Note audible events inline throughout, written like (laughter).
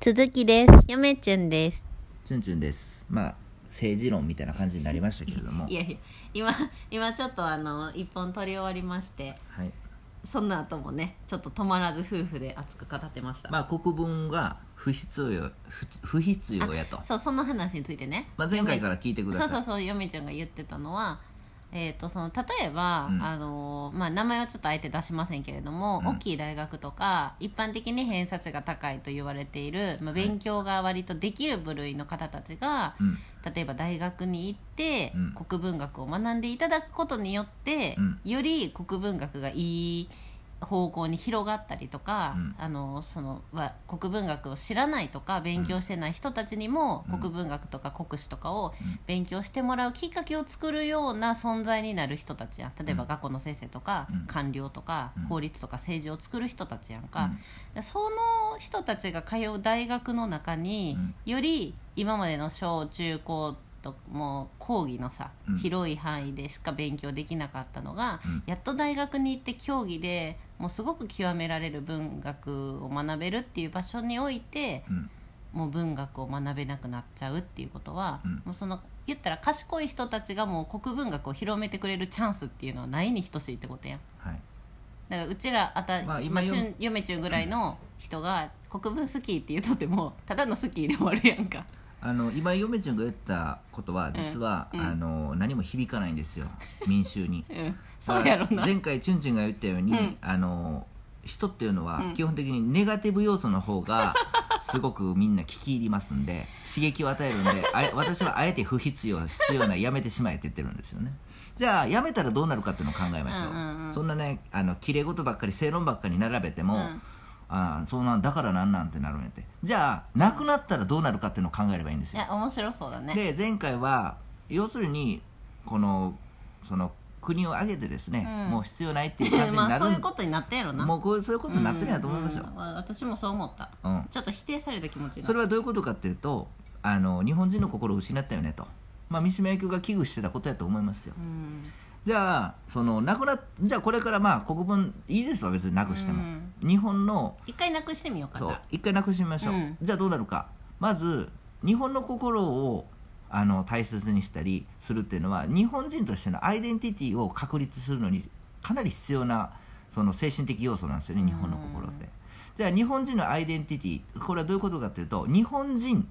続きです。よめちゅんです。チュンチュンですまあ政治論みたいな感じになりましたけれどもいやいや、今、今ちょっとあの、一本取り終わりまして、はいその後もね、ちょっと止まらず夫婦で熱く語ってました。まあ国分が不必要不不必要やとそう、その話についてね。まあ、前回から聞いてくださいそうそうそう、よめちゃんが言ってたのは、えー、とその例えば、うん。あのまあ、名前はちょっとあえて出しませんけれども、うん。大きい大学とか一般的に偏差値が高いと言われている、まあ、勉強が割とできる部類の方たちが、うん。例えば大学に行って、うん。国文学を学んでいただくことによって、うん。より国文学がいい方向に広がったりとか、うん。あのそのは国文学を知らないとか勉強してない人たちにも、うん。国文学とか国史とかをうん。勉強してもらうきっかけを作るような存在になる人たちやん。例えばうん。学校の先生とか、うん。官僚とか、うん。法律とか政治を作る人たちやんか、その人たちが通う大学の中に、より今までの小中高ともう講義のさ、うん。広い範囲でしか勉強できなかったのが、うん。やっと大学に行って競技でもうすごく極められる文学を学べるっていう場所においてうん。もう文学を学べなくなっちゃうっていうことは、うん。もうその言ったら賢い人たちがもう国文学を広めてくれるチャンスっていうのはないに等しいってことやん。はい。だからうちらあた、まあまあ今よチュン嫁ちゅんぐらいの人が国文好きって言うとってもただの好きで終わるやんかあの今嫁ちゃんが言ったことは実は、うん。うんあの何も響かないんですよ。(laughs) 民衆に。うん。そうやろな。前回チュンチュンが言ったように、うん。あの人っていうのはうん。基本的にネガティブ要素の方が (laughs) すごくみんな聞き入りますんで刺激を与えるんであえ私はあえて不必要必要なやめてしまえって言ってるんですよね。じゃあやめたらどうなるかっていうのを考えましょう,、うんうんうん。そんなねあの綺麗事ばっかり正論ばっかり並べても、うんああそんなんだからなんなんてなるんやって。じゃあなくなったらどうなるかっていうのを考えればいいんですよ。いや面白そうだね。で前回は要するにこのその国を挙げてですね、うん。もう必要ないっていう感じにまなる。(laughs) あそういうことになったやろな。もうこういうそういうことになってるんやと思いますよ、うんうん私もそう思った。うん。ちょっと否定された気持ちそれはどういうことかっていうとあの日本人の心を失ったよねと、まあ、三島由紀夫が危惧してたことやと思いますよ。うんじゃあそのなくなじゃあこれからまあ国分いいですわ別になくしても、日本の一回なくしてみようかじそう一回なくしてみましょう、うん。じゃあどうなるか。まず日本の心をあの大切にしたりするっていうのは日本人としてのアイデンティティを確立するのにかなり必要なその精神的要素なんですよね日本の心って、じゃあ日本人のアイデンティティこれはどういうことかっていうと日本人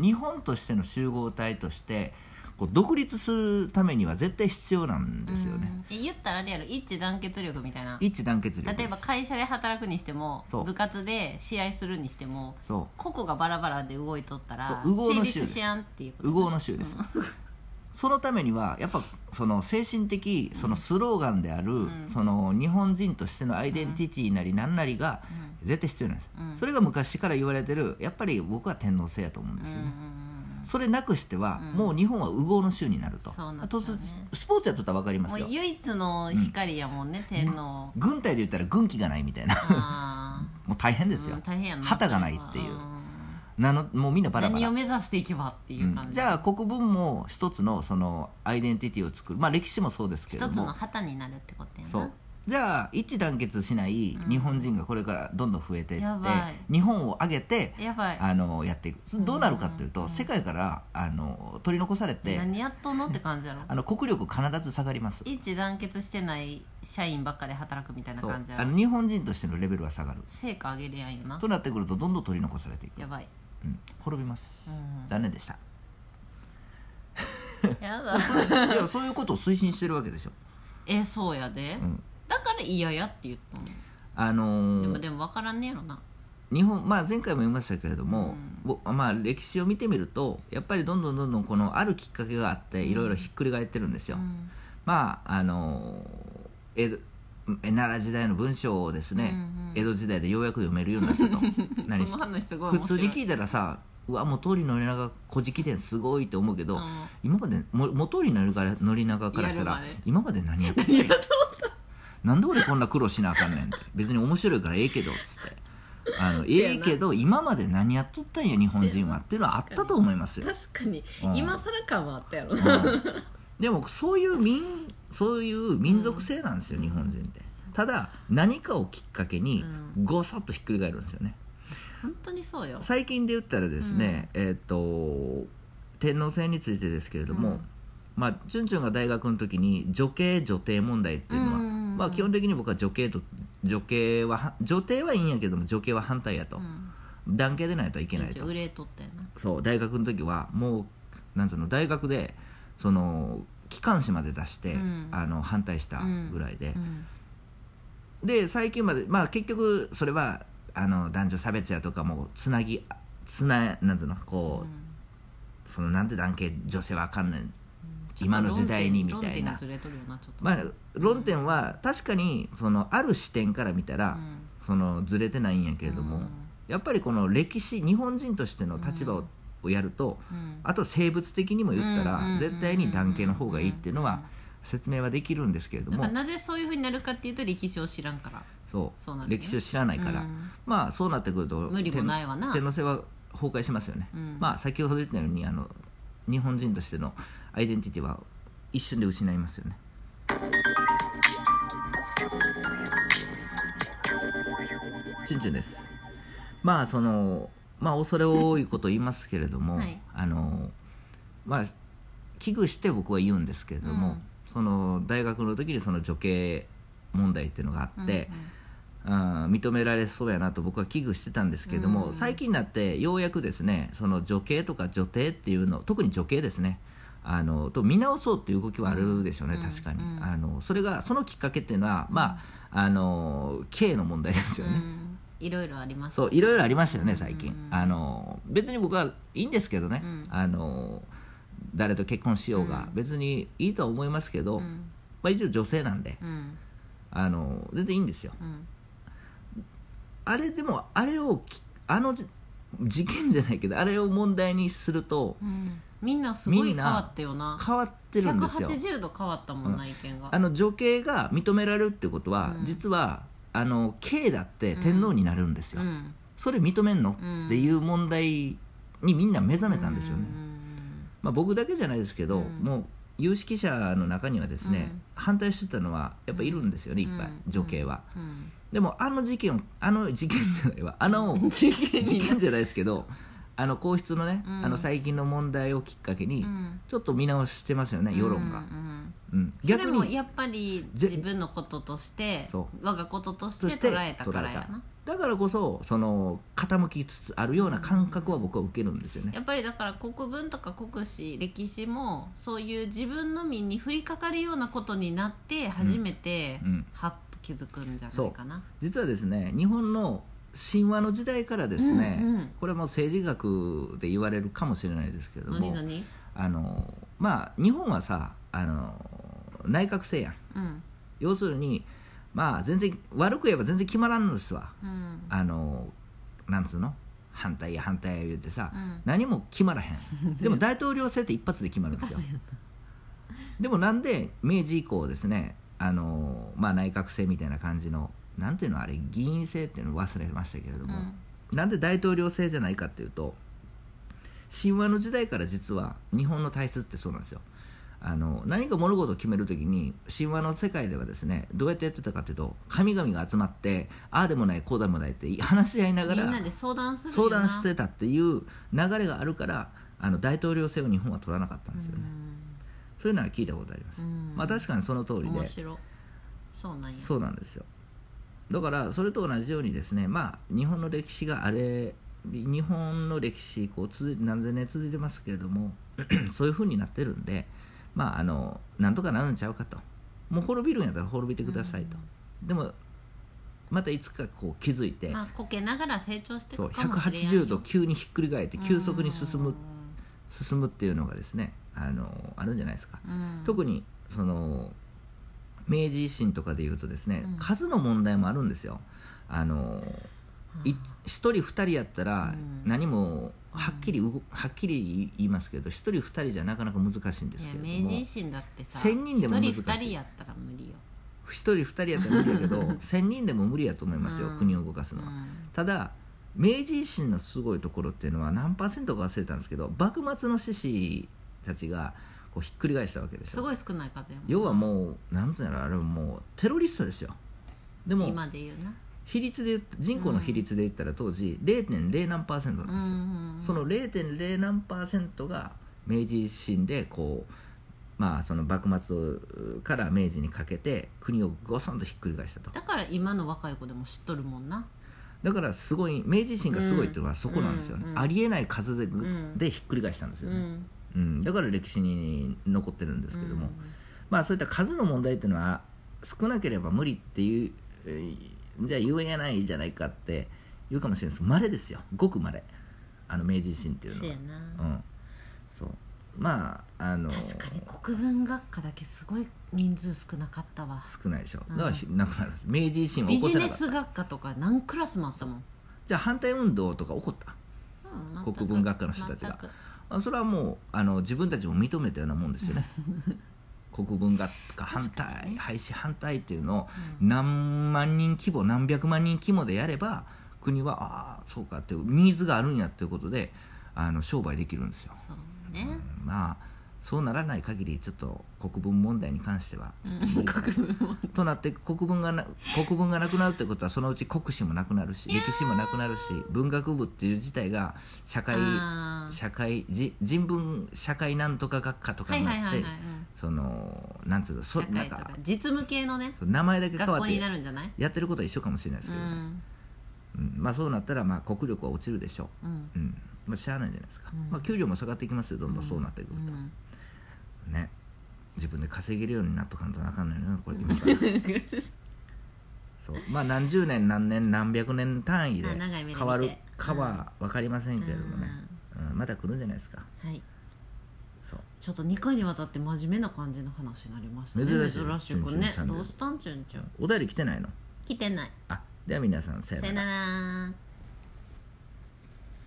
日本としての集合体としてこう独立するためには絶対必要なんですよね、うん。え言ったらあれやろ。一致団結力みたいな。一致団結力。例えば会社で働くにしても部活で試合するにしてもそ個々がバラバラで動いとったら成立しやんっていうこと。う右往の衆です、(laughs) そのためにはやっぱその精神的そのスローガンである、ん。その日本人としてのアイデンティティなり何なりが絶対必要なんです、うんそれが昔から言われてるやっぱり僕は天皇制やと思うんですよね、それなくしては、うん。もう日本は右往の衆になると。スポーツやっとったら分かりますよ。唯一の光やもんね天皇。軍隊で言ったら軍旗がないみたいな。あもう大変ですーよ、旗がないっていう。うん。なのもうみんなバラバラ。何を目指していけばっていう感じ、うん。じゃあ国分も一つのそのアイデンティティを作る。まあ歴史もそうですけれども。一つの旗になるってことやな。そうじゃあ一致団結しない日本人がこれからどんどん増えていって、日本を挙げてやあのやっていく。どうなるかっていうと、うん。世界からあの取り残されて何やっとんのって感じやろ。あの国力必ず下がります。一致団結してない社員ばっかで働くみたいな感じやろ。あの日本人としてのレベルは下がる。成果上げるやんよな。となってくるとどんどん取り残されていく、やばい、うん、滅びます。うん、残念でした。やだ。(laughs) いやそういうことを推進してるわけでしょ、えそうやで、うん、だから嫌やって言ったのあのーでもでも分からんねやろな。日本まあ、前回も言いましたけれども、ぼまあ、歴史を見てみるとやっぱりどんどんどんどんこのあるきっかけがあっていろいろひっくり返ってるんですよ、うん。まああの江戸え奈良時代の文章をですね、うんうん。江戸時代でようやく読めるようになったと。普通に聞いたらさうわもう通りの長古事記伝すごいって思うけど、うん。今までも元りの宣長からしたら今まで何やってんのなんで俺こんな苦労しなあかんねんって。別に面白いからええけどっつって。あの (laughs) ええけど今まで何やっとったんや日本人はっていうのはあったと思いますよ、確かに。うん。今更感はあったやろ。うん。でもそういう民そういう民族性なんですよ、日本人って。ただ何かをきっかけにうん。ごそっとひっくり返るんですよね、本当にそうよ。最近で言ったらですね、えっ、と天皇制についてですけれども、うん。まあチュンチュンが大学の時に女系女帝問題っていうのは、うんまあ基本的に僕は女系と女系はは女帝はいいんやけども女系は反対やと、うん。男系でないといけないと。そう大学の時はもうなんつうの大学でその機関誌まで出して、うん。あの反対したぐらいで、うん。で最近までまあ結局それはあの男女差別やとかもつなぎつななんつうのこう、そのなんで男系女性はあかんねん今の時代にみたいな。まあ論点は確かにそのある視点から見たら、そのずれてないんやけれども、やっぱりこの歴史日本人としての立場を,、やるとあと生物的にも言ったら、絶対に男系の方がいいっていうのは説明はできるんですけれども。なぜそういうふうになるかっていうと歴史を知らんから。そう。歴史を知らないから、うん。まあそうなってくると無理もないわな。天皇制は崩壊しますよね、うん。まあ先ほど言ったようにあの日本人としてのアイデンティティは一瞬で失いますよね。チュンチュンです。まあそのまあ恐れ多いこと言いますけれども、はい。あのまあ危惧して僕は言うんですけれども、うん。その大学の時にその女系問題っていうのがあって、あー認められそうやなと僕は危惧してたんですけども、うん。最近になってようやくですねその女系とか女帝っていうの特に女系ですねあのと見直そうっていう動きはあるでしょうね、うん確かに、うんあのそれがそのきっかけっていうのは、まああの系の問題ですよね、うん。いろいろあります。そういろいろありましたよね最近、うんあの別に僕はいいんですけどね、うん。あの誰と結婚しようがうん。別にいいとは思いますけど、うん。まあ、一応女性なんでうん。あの全然いいんですよ。うんあれでもあれをきあのじ事件じゃないけどあれを問題にするとうん。みんなすごい変わったよな。変わってるんですよ。180度変わったもんな、意見が。あの女系が認められるってことは、うん。実はあの系だって天皇になるんですよ、うん。それ認めんの、うん。っていう問題にみんな目覚めたんですよね、うん。まあ、僕だけじゃないですけど、うん。もう有識者の中にはですね、うん。反対してたのはやっぱいるんですよね、いっぱいうん。女系は、うんでもあの事件をあの事件じゃないわ。あの (laughs) 事件事件じゃないですけどあの皇室のね、うん。あの最近の問題をきっかけに、うん。ちょっと見直してますよね世論が、うんうん逆にもやっぱりぜ自分のこととしてそ我がこととして捉えたからやな。だからこそその傾きつつあるような感覚は僕は受けるんですよね、やっぱりだから国文とか国史歴史もそういう自分の身に降りかかるようなことになって初めて、うん。はっと気づくんじゃないかな。実はですね日本の神話の時代からですね、うんうん。これも政治学で言われるかもしれないですけれども何何あのまあ日本はさあの内閣制やん。うん。要するにまあ全然悪く言えば全然決まらんのですわ。うん。あのなんつうの？反対や反対や言うてさ、うん。何も決まらへん。(laughs) でも大統領制って一発で決まるんですよ。でもなんで明治以降ですねあの、まあ、内閣制みたいな感じのなんていうのあれ議員制っていうのを忘れましたけれども、なんで大統領制じゃないかっていうと神話の時代から実は日本の体質ってそうなんですよ。あの何か物事を決めるときに神話の世界ではですねどうやってやってたかというと神々が集まってああでもないこうでもないって話し合いながらみんなで相談するよ相な。談してたっていう流れがあるからあの大統領制を日本は取らなかったんですよね、そういうのは聞いたことあります、うん。まあ確かにその通りで。面白い。そうなんや。そうなんですよ。だからそれと同じようにですねまあ日本の歴史があれ日本の歴史こう何千年続いてますけれども (clears throat) そういうふうになってるんでまああのなんとかなるんちゃうかと。もう滅びるんやったら滅びてくださいと、でもまたいつかこう気づいて、まあこけながら成長していくかもしれんよ。180度急にひっくり返って急速に進むうん。進むっていうのがですねあのあるんじゃないですか、うん。特にその明治維新とかでいうとですね、うん。数の問題もあるんですよ。あのい1人2人やったらうん。何もはっきり動はっきり言いますけど1人2人じゃなかなか難しいんですけれども。明治維新だってさ千人でも難しい。一人二人やったら無理よ、1人2人やったら無理やけど (laughs) 1000人でも無理やと思いますよ、うん。国を動かすのは、うん。ただ明治維新のすごいところっていうのは何パーセントか忘れたんですけど幕末の志士たちがこうひっくり返したわけですよ。すごい少ない数やもん要はもうなんつうのやろあれはもうテロリストですよ。でも今で言うな。比率で人口の比率で言ったら当時 0. 何パーセントなんですよ、うんその 0. 何パーセントが明治維新でこうまあその幕末から明治にかけて国をごそんとひっくり返したと。だから今の若い子でも知っとるもんな。だからすごい明治維新がすごいっていうのはそこなんですよね、うんうんありえない数で,、ん。でひっくり返したんですよね、うんうん。だから歴史に残ってるんですけども、うん。まあそういった数の問題っていうのは少なければ無理っていう、えーじゃあ言えないじゃないかって言うかもしれないです。けど稀ですよ。ごく稀あの明治維新っていうのは。そうやな、うん。そう。まああの確かに国文学科だけすごい人数少なかったわ。少ないでしょ。うん。だからひなくなるんです。明治維新はビ起こせなかった。ジネス学科とか何クラスもあったもん、じゃあ反対運動とか起こった？うん。国文学科の人たちがそれはもうあの自分たちも認めたようなもんですよね。(laughs) 国文学科反確かにね。対廃止反対っていうのをうん。何万人規模何百万人規模でやれば国はああそうかってニーズがあるんやっていうことであの商売できるんですよ、そうね、うんまあそうならない限りちょっと国文問題に関してはとなって国文がな国文がなくなるってことはそのうち国史もなくなるし歴史もなくなるし文学部っていう自体が社会社会じ人文社会なんとか学科とかはいになってはいはいはい、うん。そのなんつうのそ社会となんかか実務系のね名前だけ変わ学校にってなるんじゃない？やってることは一緒かもしれないですうけど、ん。うん。まあそうなったらまあ国力は落ちるでしょう。ん。う、うん。まあ、しゃあないじゃないですか、うん。まあ、給料も下がっていきますよどんどんそうなってくると、うん。ね。自分で稼げるようになっとかんとなあかんのよな (laughs) これ今から。そう。まあ何十年何年何百年単位であ長い目で見て。変わるかは分かりませんけれどもね、うん、また来るんじゃないですか。はい。そう。ちょっと2回にわたって真面目な感じの話になりましたね。珍しい。珍しくね。チュンチュンチャンネルどうしたん？ちゅんちゅんお便り来てないの？来てない。あでは皆さんさよさよなら